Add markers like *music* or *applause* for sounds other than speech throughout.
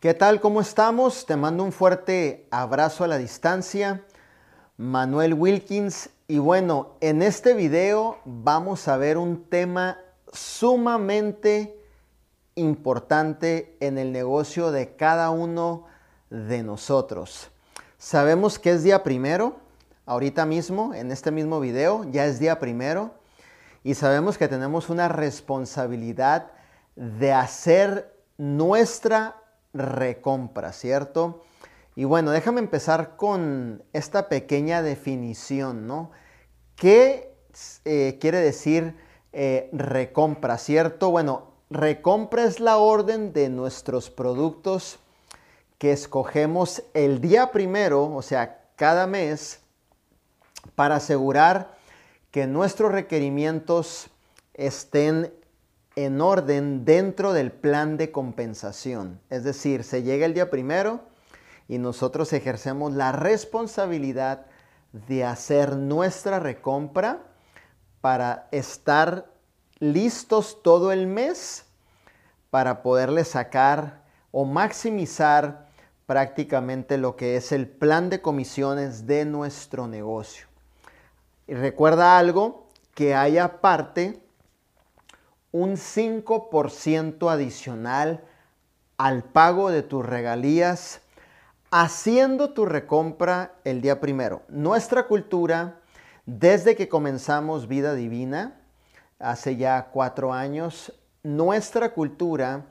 ¿Qué tal? ¿Cómo estamos? Te mando un fuerte abrazo a la distancia. Manuel Wilkins. Y bueno, en este video vamos a ver un tema sumamente importante en el negocio de cada uno de nosotros. Sabemos que es día primero, ahorita mismo, en este mismo video, ya es día primero. Y sabemos que tenemos una responsabilidad de hacer nuestra recompra, ¿cierto? Y bueno, déjame empezar con esta pequeña definición, ¿no? ¿Qué eh, quiere decir eh, recompra, cierto? Bueno, recompra es la orden de nuestros productos que escogemos el día primero, o sea, cada mes, para asegurar que nuestros requerimientos estén en orden dentro del plan de compensación. Es decir, se llega el día primero y nosotros ejercemos la responsabilidad de hacer nuestra recompra para estar listos todo el mes para poderle sacar o maximizar prácticamente lo que es el plan de comisiones de nuestro negocio. Y recuerda algo, que hay aparte un 5% adicional al pago de tus regalías haciendo tu recompra el día primero. Nuestra cultura, desde que comenzamos Vida Divina, hace ya cuatro años, nuestra cultura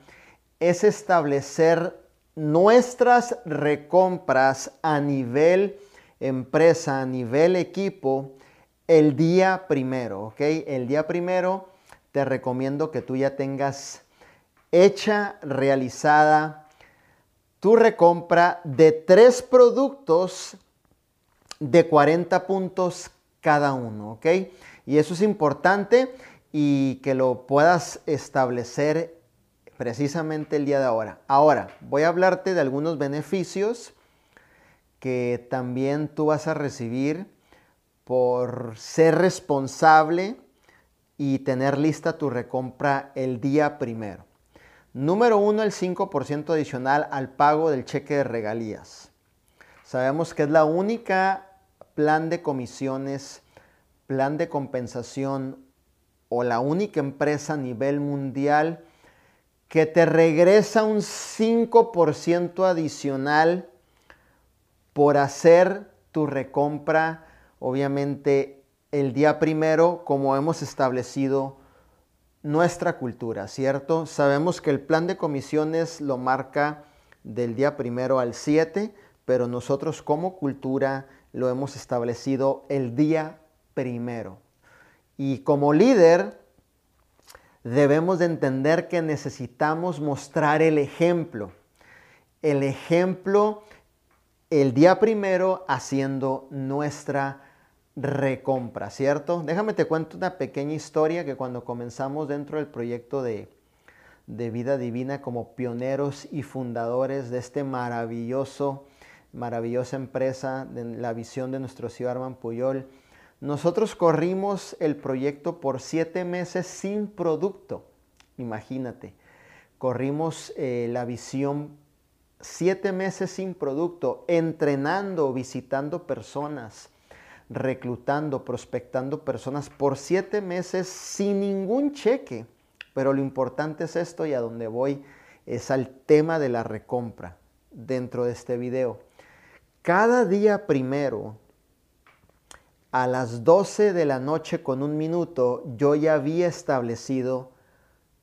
es establecer nuestras recompras a nivel empresa, a nivel equipo, el día primero. El día primero te recomiendo que tú ya tengas hecha, realizada tu recompra de tres productos de 40 puntos cada uno, ¿ok? Y eso es importante y que lo puedas establecer precisamente el día de ahora. Ahora, voy a hablarte de algunos beneficios que también tú vas a recibir por ser responsable y tener lista tu recompra el día primero. Número uno, el 5% adicional al pago del cheque de regalías. Sabemos que es la única plan de comisiones, plan de compensación o la única empresa a nivel mundial que te regresa un 5% adicional por hacer tu recompra obviamente el día primero, como hemos establecido nuestra cultura, ¿cierto? Sabemos que el plan de comisiones lo marca del día primero al 7, pero nosotros como cultura lo hemos establecido el día primero. Y como líder, debemos de entender que necesitamos mostrar el ejemplo. El ejemplo el día primero haciendo nuestra recompra, ¿cierto? Déjame te cuento una pequeña historia que cuando comenzamos dentro del proyecto de, de Vida Divina como pioneros y fundadores de este maravilloso, maravillosa empresa, de la visión de nuestro señor Arman Puyol, nosotros corrimos el proyecto por siete meses sin producto, imagínate. Corrimos eh, la visión siete meses sin producto, entrenando, visitando personas, reclutando, prospectando personas por siete meses sin ningún cheque. Pero lo importante es esto y a donde voy es al tema de la recompra dentro de este video. Cada día primero, a las 12 de la noche con un minuto, yo ya había establecido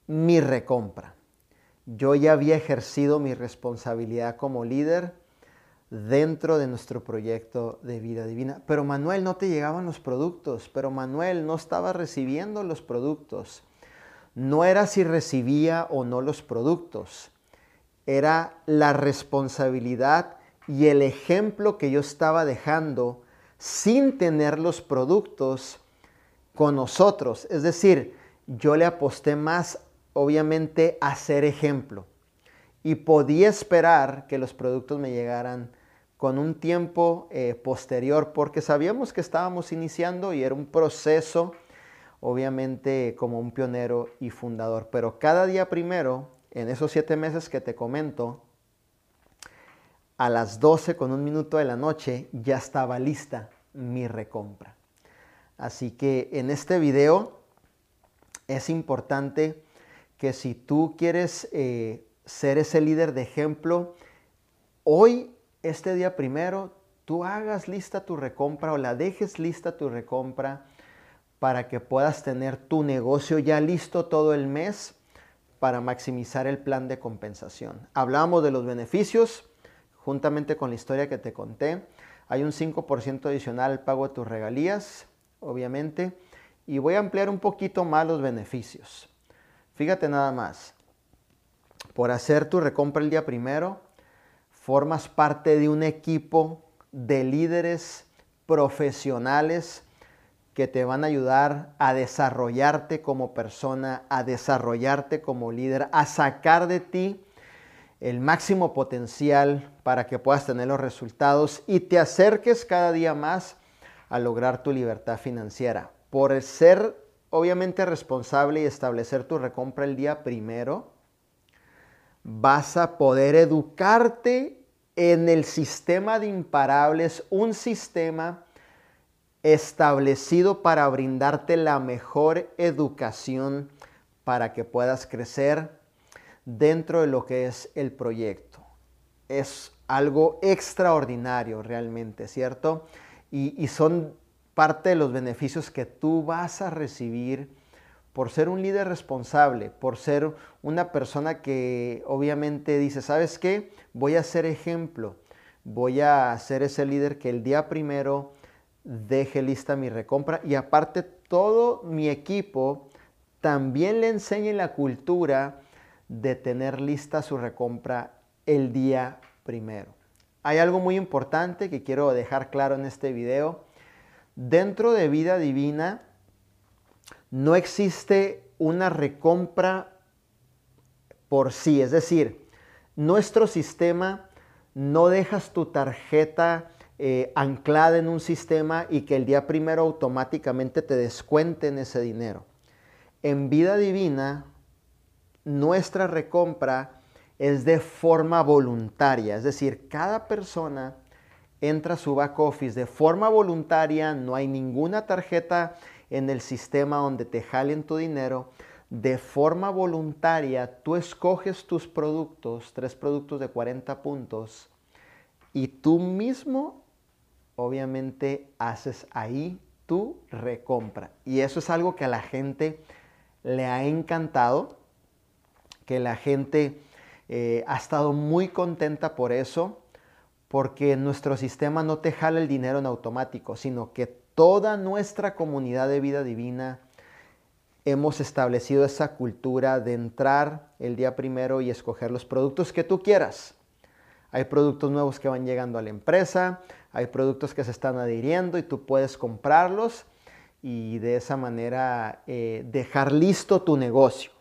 mi recompra. Yo ya había ejercido mi responsabilidad como líder dentro de nuestro proyecto de vida divina. Pero Manuel, no te llegaban los productos, pero Manuel no estaba recibiendo los productos. No era si recibía o no los productos, era la responsabilidad y el ejemplo que yo estaba dejando sin tener los productos con nosotros. Es decir, yo le aposté más, obviamente, a ser ejemplo. Y podía esperar que los productos me llegaran con un tiempo eh, posterior porque sabíamos que estábamos iniciando y era un proceso, obviamente como un pionero y fundador. Pero cada día primero, en esos siete meses que te comento, a las 12 con un minuto de la noche ya estaba lista mi recompra. Así que en este video es importante que si tú quieres eh, ser ese líder de ejemplo, hoy, este día primero, tú hagas lista tu recompra o la dejes lista tu recompra para que puedas tener tu negocio ya listo todo el mes para maximizar el plan de compensación. Hablamos de los beneficios, juntamente con la historia que te conté. Hay un 5% adicional al pago de tus regalías, obviamente, y voy a ampliar un poquito más los beneficios. Fíjate nada más, por hacer tu recompra el día primero, formas parte de un equipo de líderes profesionales que te van a ayudar a desarrollarte como persona, a desarrollarte como líder, a sacar de ti el máximo potencial para que puedas tener los resultados y te acerques cada día más a lograr tu libertad financiera. Por ser obviamente responsable y establecer tu recompra el día primero, vas a poder educarte en el sistema de imparables, un sistema establecido para brindarte la mejor educación para que puedas crecer dentro de lo que es el proyecto. Es algo extraordinario realmente, ¿cierto? Y, son parte de los beneficios que tú vas a recibir por ser un líder responsable, por ser una persona que obviamente dice, ¿sabes qué? Voy a ser ejemplo, voy a ser ese líder que el día primero deje lista mi recompra y aparte todo mi equipo también le enseñe la cultura de tener lista su recompra el día primero. Hay algo muy importante que quiero dejar claro en este video. Dentro de vida divina no existe una recompra por sí, es decir, nuestro sistema no dejas tu tarjeta eh, anclada en un sistema y que el día primero automáticamente te descuenten ese dinero. En vida divina nuestra recompra es de forma voluntaria, es decir, cada persona entra a su back office de forma voluntaria, no hay ninguna tarjeta en el sistema donde te jalen tu dinero. De forma voluntaria, tú escoges tus productos, tres productos de 40 puntos, y tú mismo, obviamente, haces ahí tu recompra. Y eso es algo que a la gente le ha encantado que la gente eh, ha estado muy contenta por eso, porque nuestro sistema no te jala el dinero en automático, sino que toda nuestra comunidad de vida divina hemos establecido esa cultura de entrar el día primero y escoger los productos que tú quieras. Hay productos nuevos que van llegando a la empresa, hay productos que se están adhiriendo y tú puedes comprarlos y de esa manera eh, dejar listo tu negocio.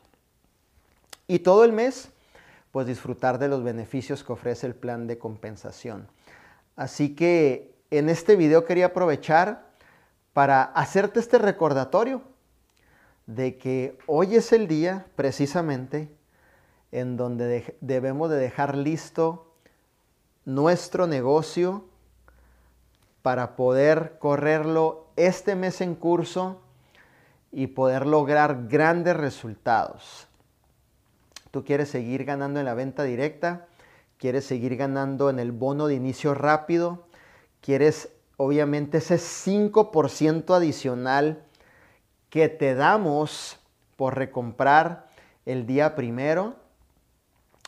Y todo el mes, pues disfrutar de los beneficios que ofrece el plan de compensación. Así que en este video quería aprovechar para hacerte este recordatorio de que hoy es el día precisamente en donde debemos de dejar listo nuestro negocio para poder correrlo este mes en curso y poder lograr grandes resultados. Tú quieres seguir ganando en la venta directa, quieres seguir ganando en el bono de inicio rápido, quieres obviamente ese 5% adicional que te damos por recomprar el día primero.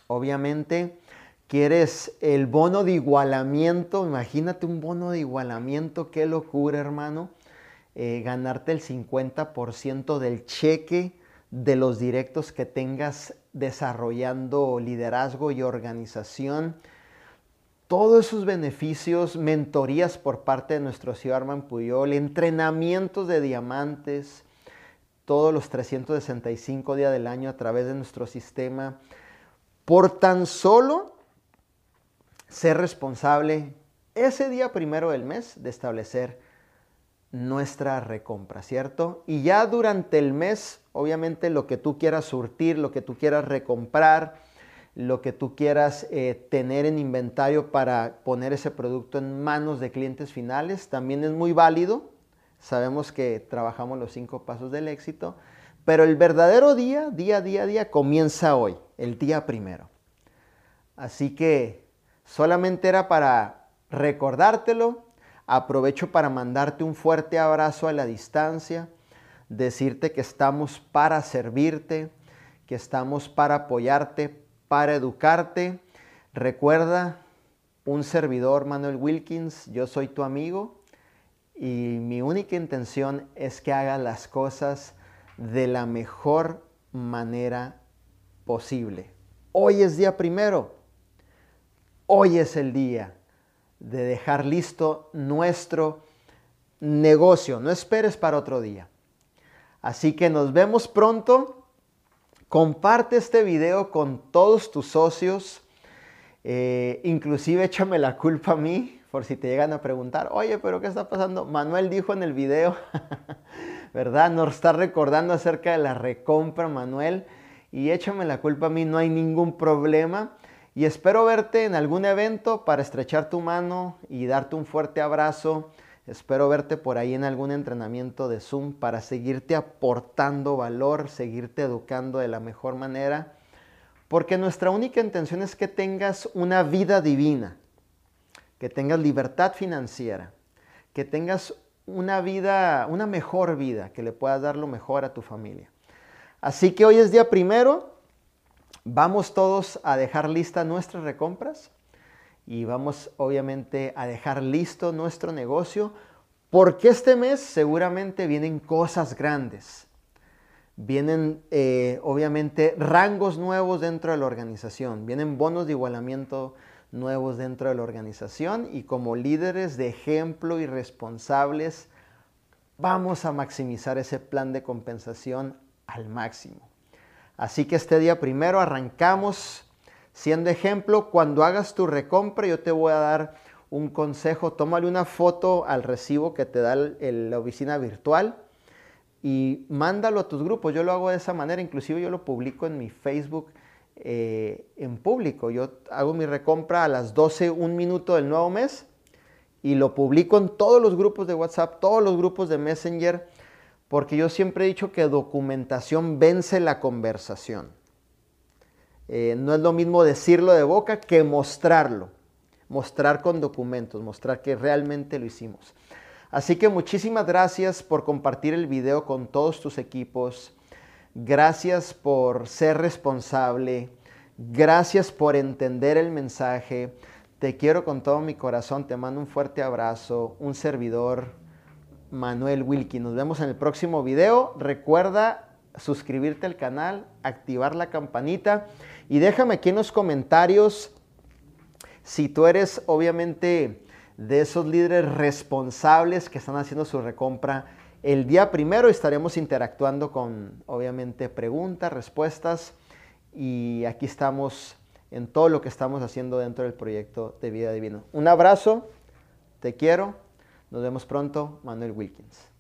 Obviamente quieres el bono de igualamiento, imagínate un bono de igualamiento, qué locura hermano, eh, ganarte el 50% del cheque de los directos que tengas desarrollando liderazgo y organización. Todos esos beneficios, mentorías por parte de nuestro CEO Arman Puyol, entrenamientos de diamantes, todos los 365 días del año a través de nuestro sistema, por tan solo ser responsable ese día primero del mes de establecer nuestra recompra, ¿cierto? Y ya durante el mes, obviamente lo que tú quieras surtir, lo que tú quieras recomprar, lo que tú quieras eh, tener en inventario para poner ese producto en manos de clientes finales. También es muy válido. Sabemos que trabajamos los cinco pasos del éxito, pero el verdadero día, día, día, día, comienza hoy, el día primero. Así que solamente era para recordártelo. Aprovecho para mandarte un fuerte abrazo a la distancia, decirte que estamos para servirte, que estamos para apoyarte, para educarte. Recuerda, un servidor, Manuel Wilkins, yo soy tu amigo y mi única intención es que hagas las cosas de la mejor manera posible. Hoy es día primero. Hoy es el día de dejar listo nuestro negocio. No esperes para otro día. Así que nos vemos pronto. Comparte este video con todos tus socios. Eh, inclusive échame la culpa a mí por si te llegan a preguntar, oye, pero ¿qué está pasando? Manuel dijo en el video, *laughs* ¿verdad? Nos está recordando acerca de la recompra, Manuel. Y échame la culpa a mí, no hay ningún problema. Y espero verte en algún evento para estrechar tu mano y darte un fuerte abrazo. Espero verte por ahí en algún entrenamiento de Zoom para seguirte aportando valor, seguirte educando de la mejor manera. Porque nuestra única intención es que tengas una vida divina, que tengas libertad financiera, que tengas una vida, una mejor vida, que le puedas dar lo mejor a tu familia. Así que hoy es día primero, Vamos todos a dejar lista nuestras recompras y vamos obviamente a dejar listo nuestro negocio porque este mes seguramente vienen cosas grandes. Vienen eh, obviamente rangos nuevos dentro de la organización, vienen bonos de igualamiento nuevos dentro de la organización y como líderes de ejemplo y responsables vamos a maximizar ese plan de compensación al máximo. Así que este día primero arrancamos siendo ejemplo. Cuando hagas tu recompra, yo te voy a dar un consejo. Tómale una foto al recibo que te da la oficina virtual y mándalo a tus grupos. Yo lo hago de esa manera, inclusive yo lo publico en mi Facebook eh, en público. Yo hago mi recompra a las 12, un minuto del nuevo mes y lo publico en todos los grupos de WhatsApp, todos los grupos de Messenger porque yo siempre he dicho que documentación vence la conversación. Eh, no es lo mismo decirlo de boca que mostrarlo, mostrar con documentos, mostrar que realmente lo hicimos. Así que muchísimas gracias por compartir el video con todos tus equipos. Gracias por ser responsable. Gracias por entender el mensaje. Te quiero con todo mi corazón. Te mando un fuerte abrazo. Un servidor, Manuel Wilkie. Nos vemos en el próximo video. Recuerda suscribirte al canal, activar la campanita y déjame aquí en los comentarios si tú eres obviamente de esos líderes responsables que están haciendo su recompra el día primero estaremos interactuando con obviamente preguntas, respuestas y aquí estamos en todo lo que estamos haciendo dentro del proyecto de vida divino. Un abrazo, te quiero nos vemos pronto, Manuel Wilkins.